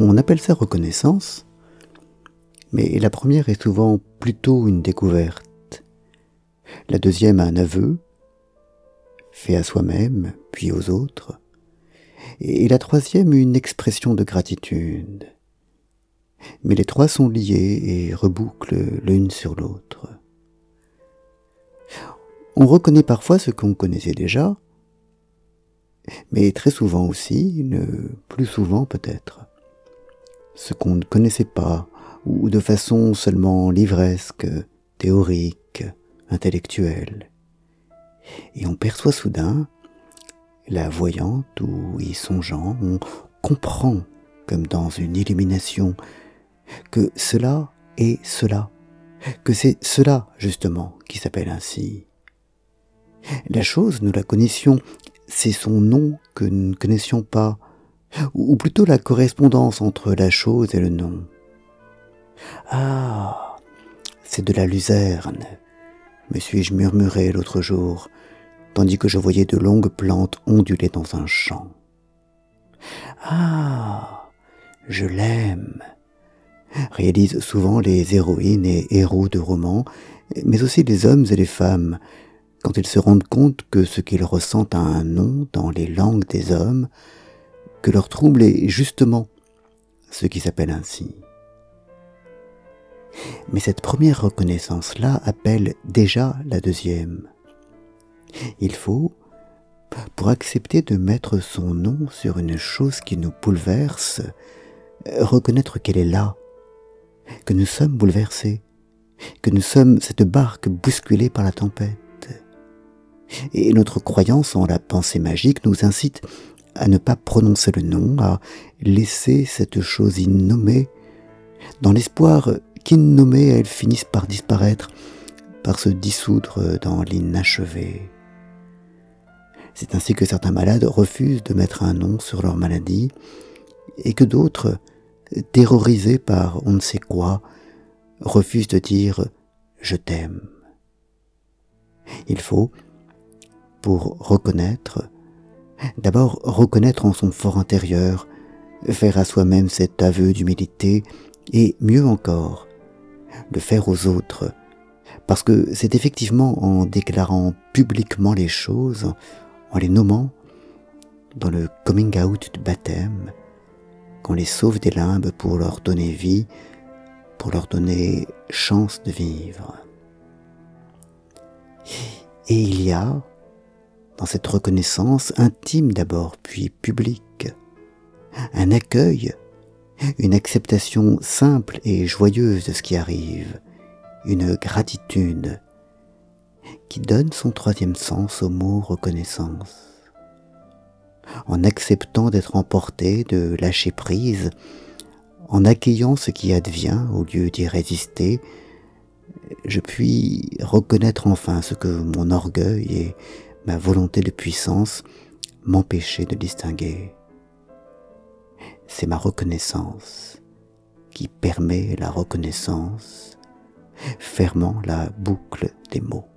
On appelle ça reconnaissance, mais la première est souvent plutôt une découverte. La deuxième un aveu, fait à soi-même, puis aux autres. Et la troisième une expression de gratitude. Mais les trois sont liés et rebouclent l'une sur l'autre. On reconnaît parfois ce qu'on connaissait déjà, mais très souvent aussi, le plus souvent peut-être, ce qu'on ne connaissait pas, ou de façon seulement livresque, théorique, intellectuelle. Et on perçoit soudain, la voyante ou y songeant, on comprend, comme dans une illumination, que cela est cela, que c'est cela justement qui s'appelle ainsi. La chose, nous la connaissions, c'est son nom que nous ne connaissions pas, ou plutôt la correspondance entre la chose et le nom. Ah, c'est de la luzerne, me suis-je murmuré l'autre jour, tandis que je voyais de longues plantes onduler dans un champ. Ah, je l'aime, réalisent souvent les héroïnes et héros de romans, mais aussi les hommes et les femmes, quand ils se rendent compte que ce qu'ils ressentent a un nom dans les langues des hommes, que leur trouble est justement ce qui s'appelle ainsi. Mais cette première reconnaissance-là appelle déjà la deuxième. Il faut, pour accepter de mettre son nom sur une chose qui nous bouleverse, reconnaître qu'elle est là, que nous sommes bouleversés, que nous sommes cette barque bousculée par la tempête. Et notre croyance en la pensée magique nous incite à ne pas prononcer le nom, à laisser cette chose innommée, dans l'espoir qu'innommée elle finisse par disparaître, par se dissoudre dans l'inachevé. C'est ainsi que certains malades refusent de mettre un nom sur leur maladie, et que d'autres, terrorisés par on ne sait quoi, refusent de dire je t'aime. Il faut, pour reconnaître, d'abord reconnaître en son fort intérieur, faire à soi-même cet aveu d'humilité, et mieux encore, le faire aux autres, parce que c'est effectivement en déclarant publiquement les choses, en les nommant, dans le coming out du baptême, qu'on les sauve des limbes pour leur donner vie, pour leur donner chance de vivre. Et il y a, dans cette reconnaissance intime d'abord, puis publique, un accueil, une acceptation simple et joyeuse de ce qui arrive, une gratitude qui donne son troisième sens au mot reconnaissance. En acceptant d'être emporté, de lâcher prise, en accueillant ce qui advient au lieu d'y résister, je puis reconnaître enfin ce que mon orgueil et ma volonté de puissance m'empêchaient de distinguer. C'est ma reconnaissance qui permet la reconnaissance, fermant la boucle des mots.